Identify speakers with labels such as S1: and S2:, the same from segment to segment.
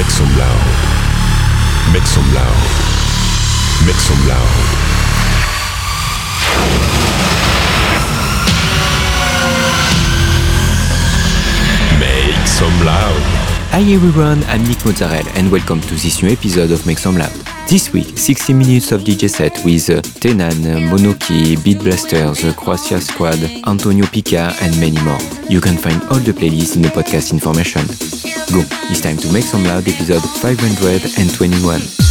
S1: Make some loud. Make some loud. Make some loud. Make some loud.
S2: Hi everyone, I'm Nick Mozzarella and welcome to this new episode of Make Some Loud. This week, 60 minutes of DJ set with uh, Tenan, uh, Monoki, Beat Blasters, the Croatia Squad, Antonio Pica and many more. You can find all the playlists in the podcast information. Go, it's time to Make Some Loud episode 521.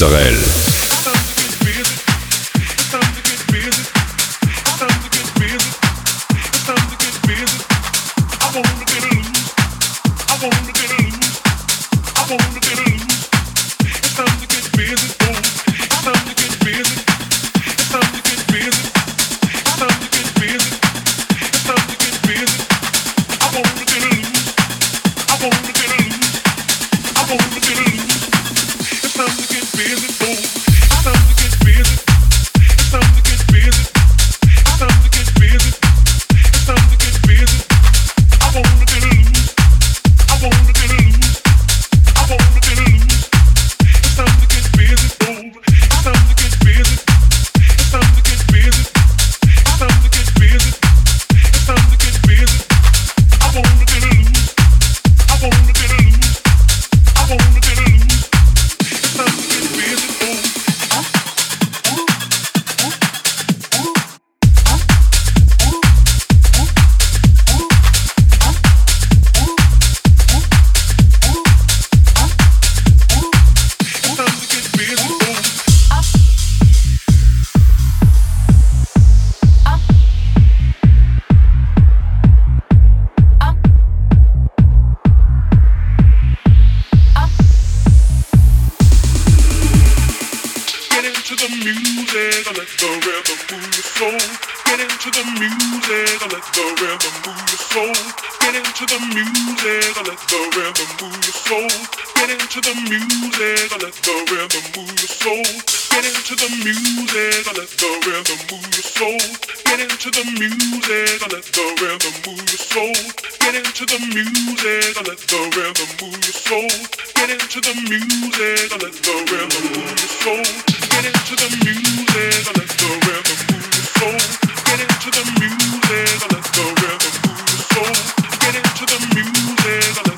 S1: Mozzarella. let the rhythm move your soul. Get into the music. Let the rhythm move your soul. Get into the music. Let the rhythm move your soul. Get into the music. Let the rhythm move your soul. Get into the music. Let the rhythm move your soul. Get into the music. I let the rhythm move your soul. Get into the music. I let the rhythm move your soul. Get into the music, let the rhythm move your soul. Let's Get into the music,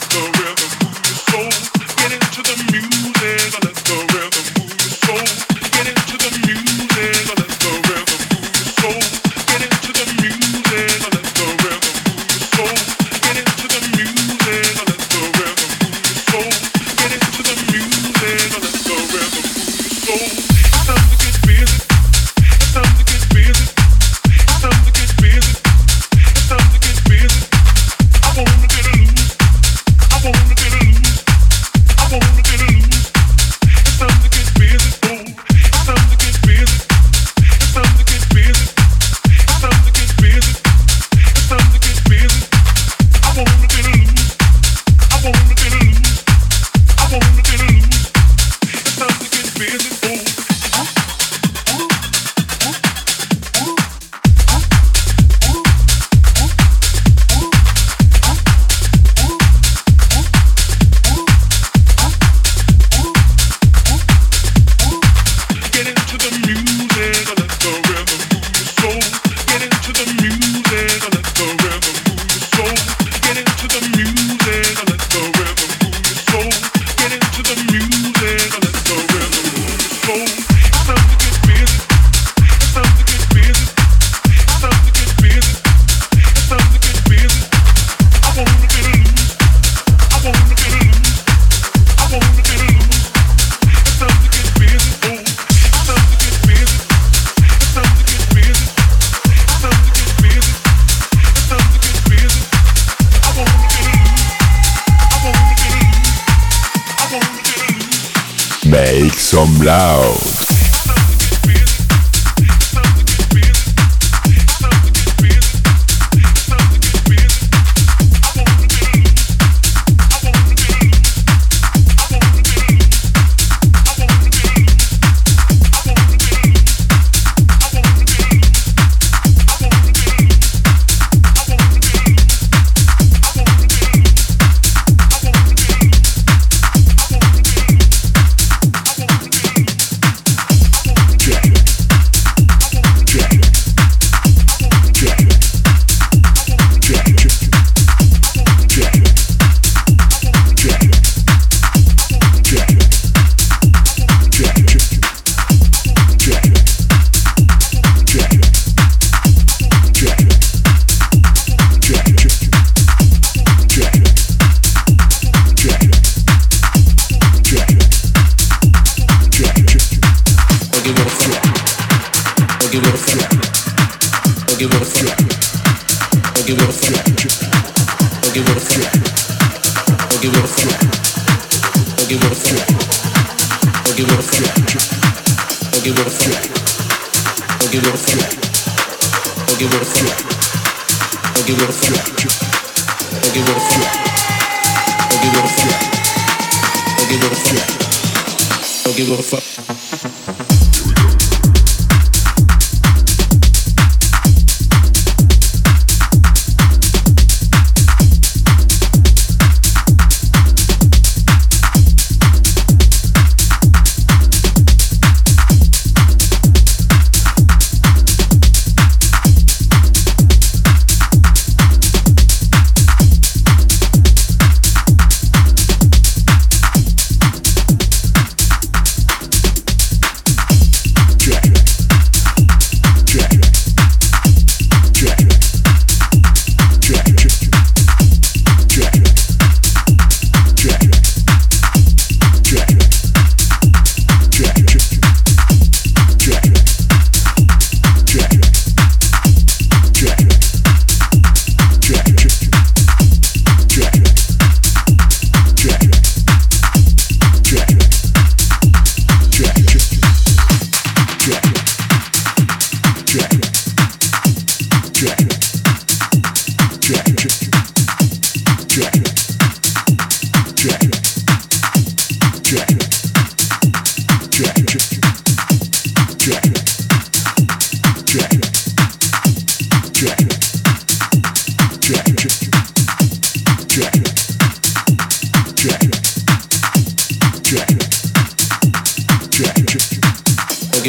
S3: give a fuck.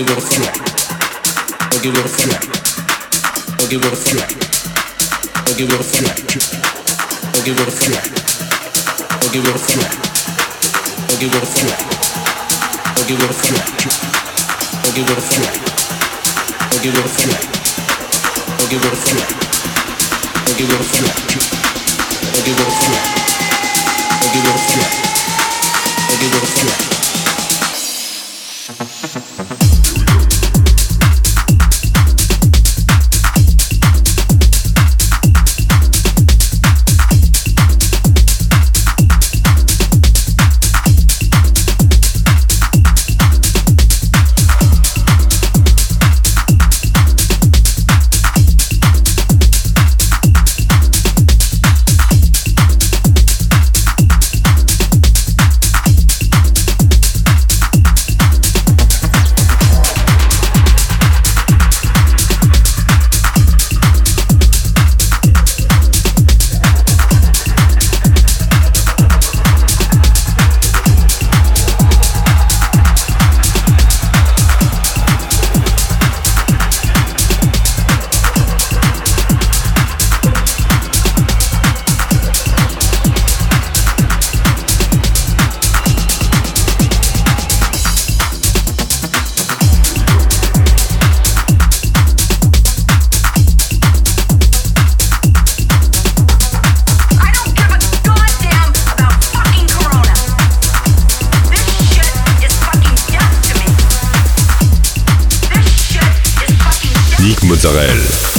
S3: Give it a threat. I'll give it a threat. I'll give it a threat. I'll give it a threat. I'll give it a threat. I'll give it a threat. I'll give it a threat. I'll give it a threat. I'll give it a threat. I'll give it a threat. I'll give it a.
S4: Mozzarella.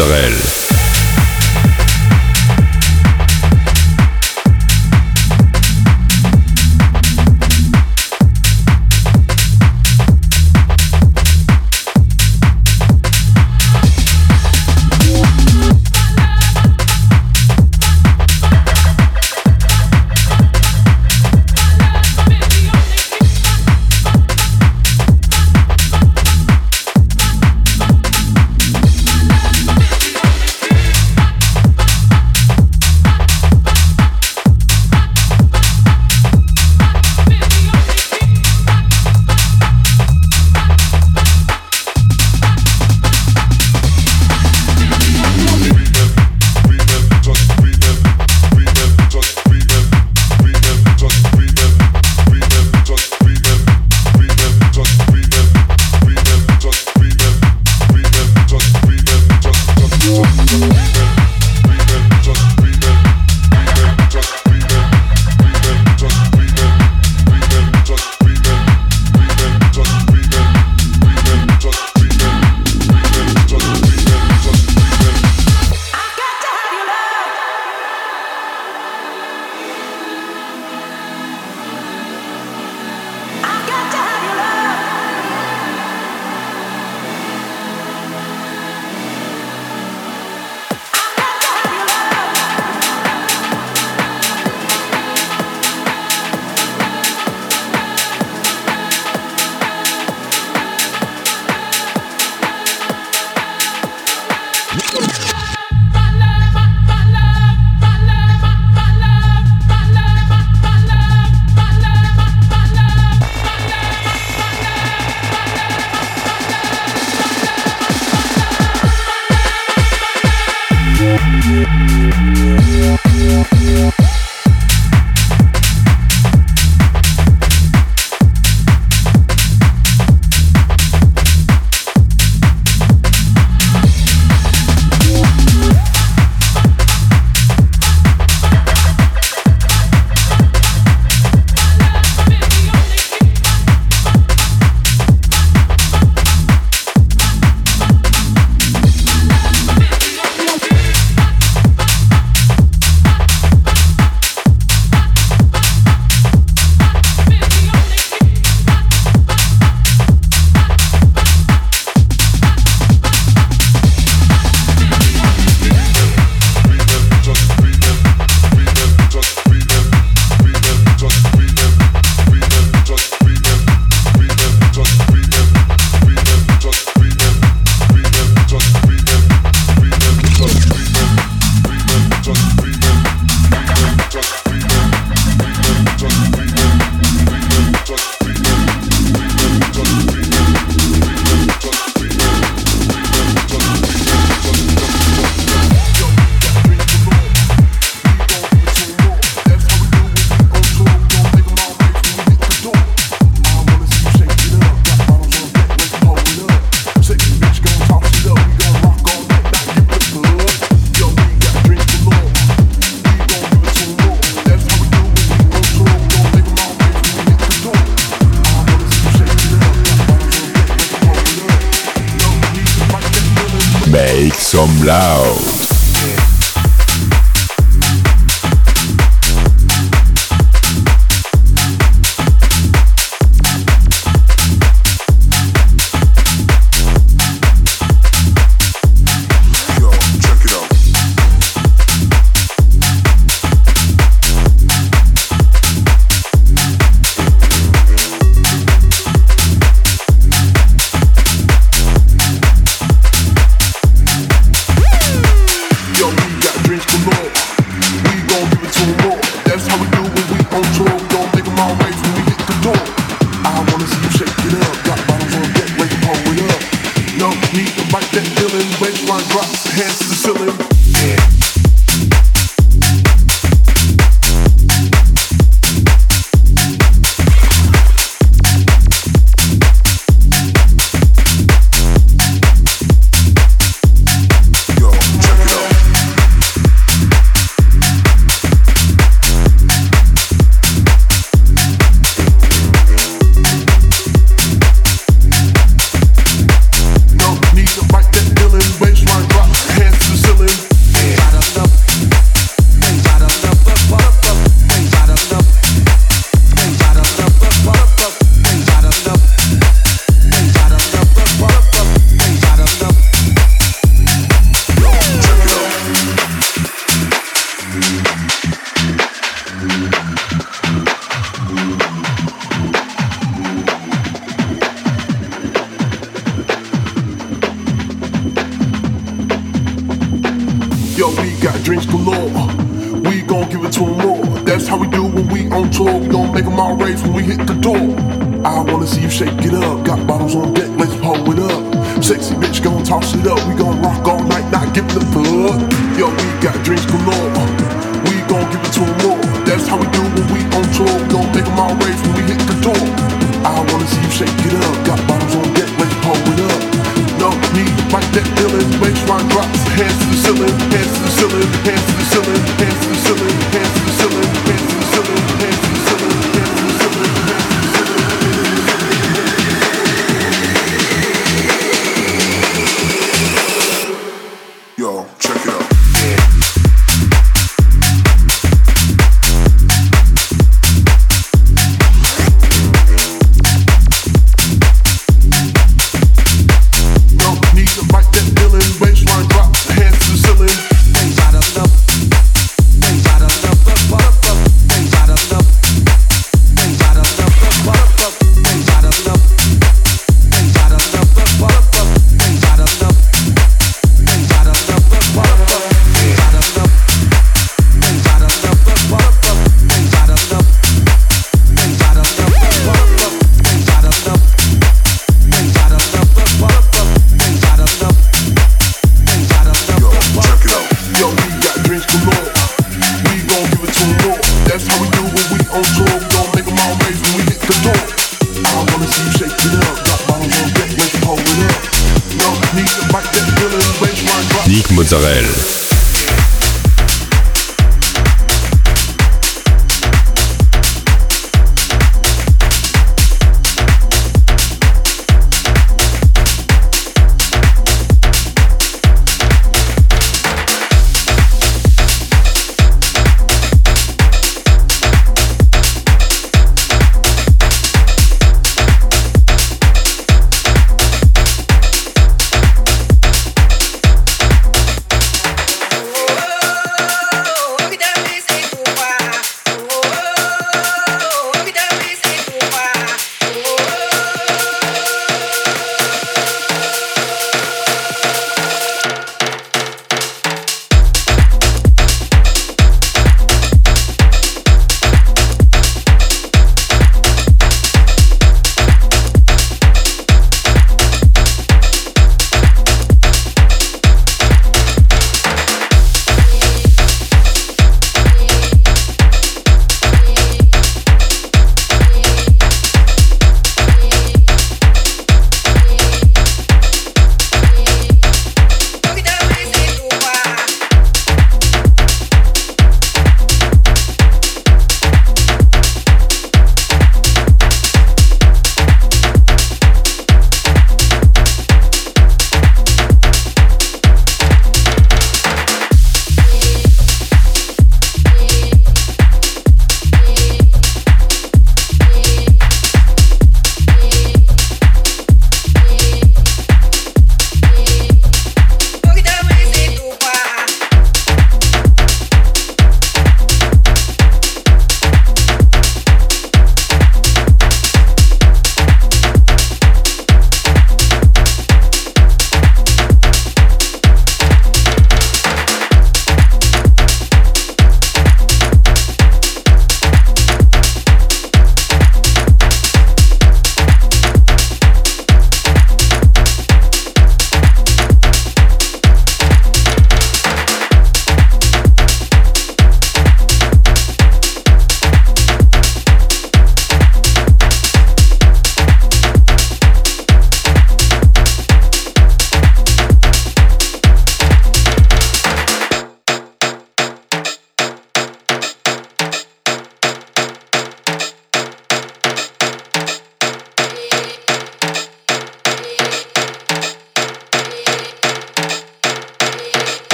S5: Sorel.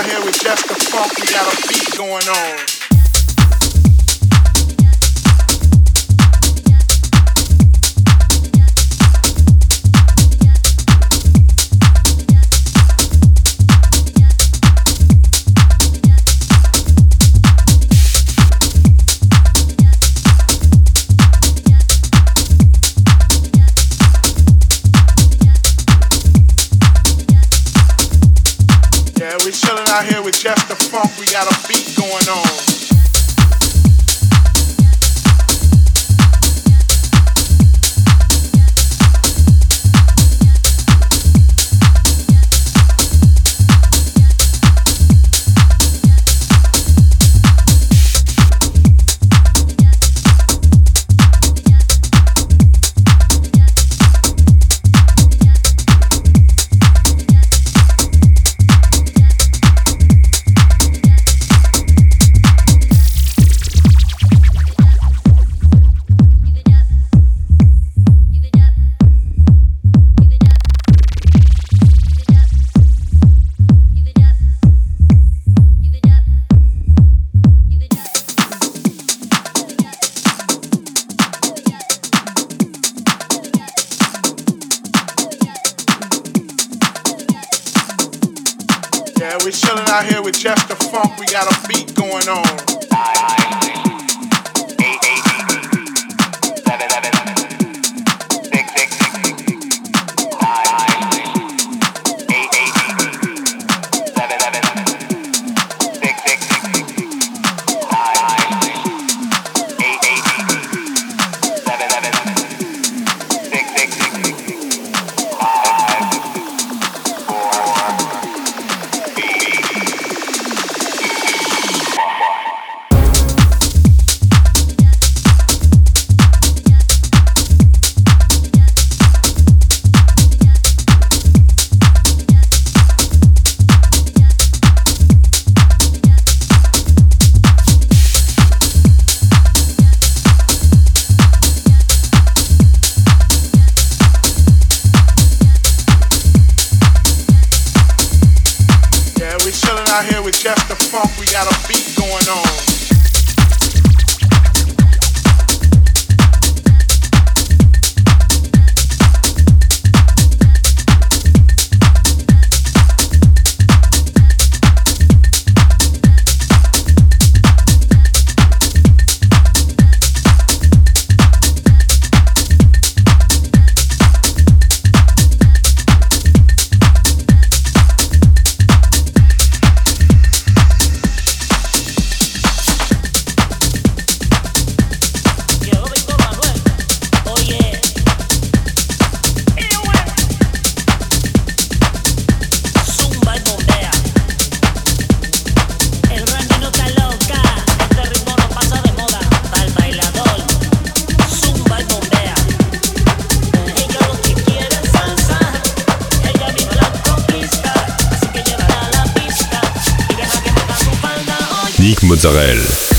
S5: out
S6: here with just the funk, we got a beat going on. beat going on.
S7: Nick Mozzarella.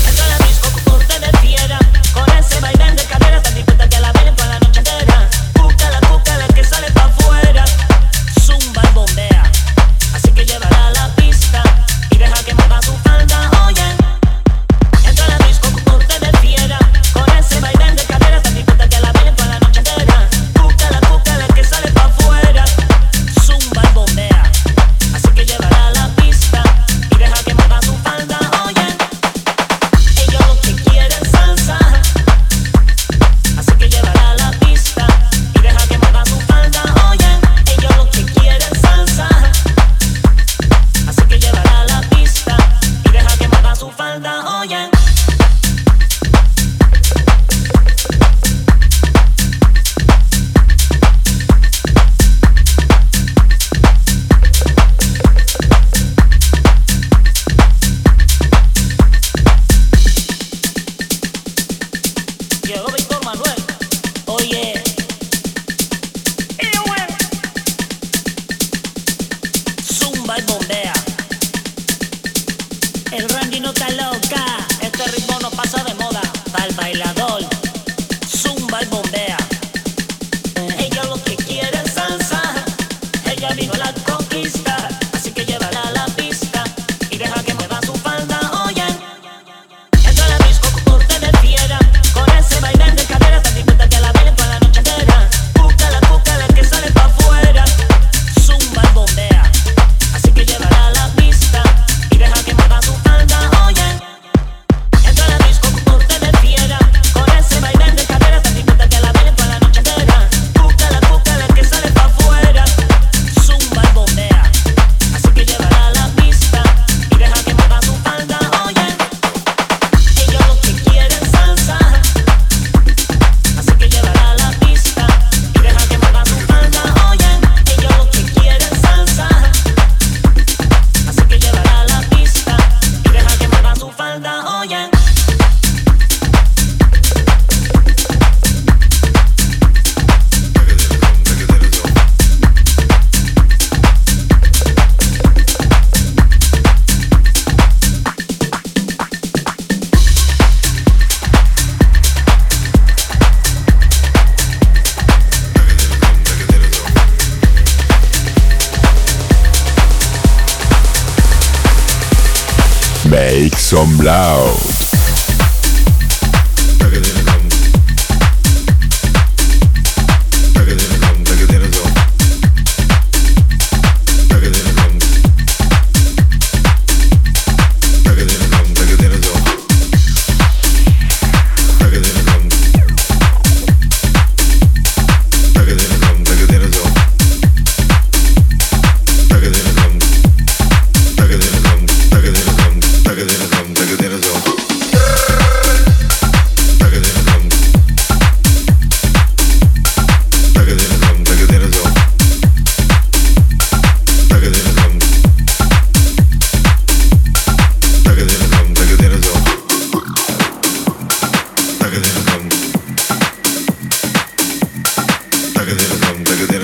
S8: bigger
S1: than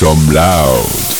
S1: some loud.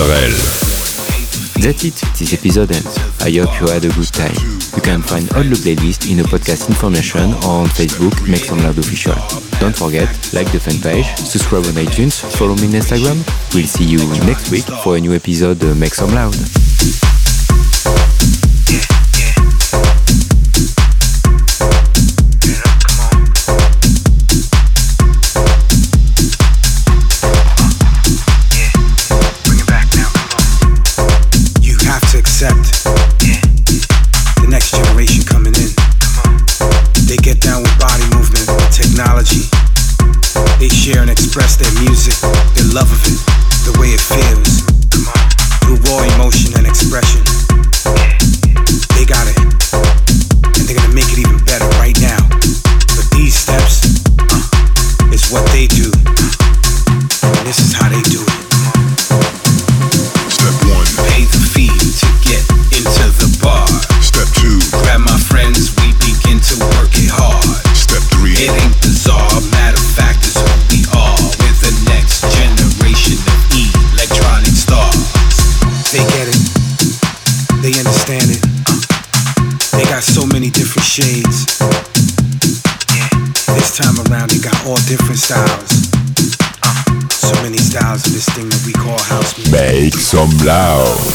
S1: Mozzarella.
S9: That's it, this episode ends. I hope you had a good time. You can find all the playlist in the podcast information or on Facebook, Make Loud Official. Don't forget, like the fan page, subscribe on iTunes, follow me on Instagram. We'll see you next week for a new episode of Make Some Loud. Loud.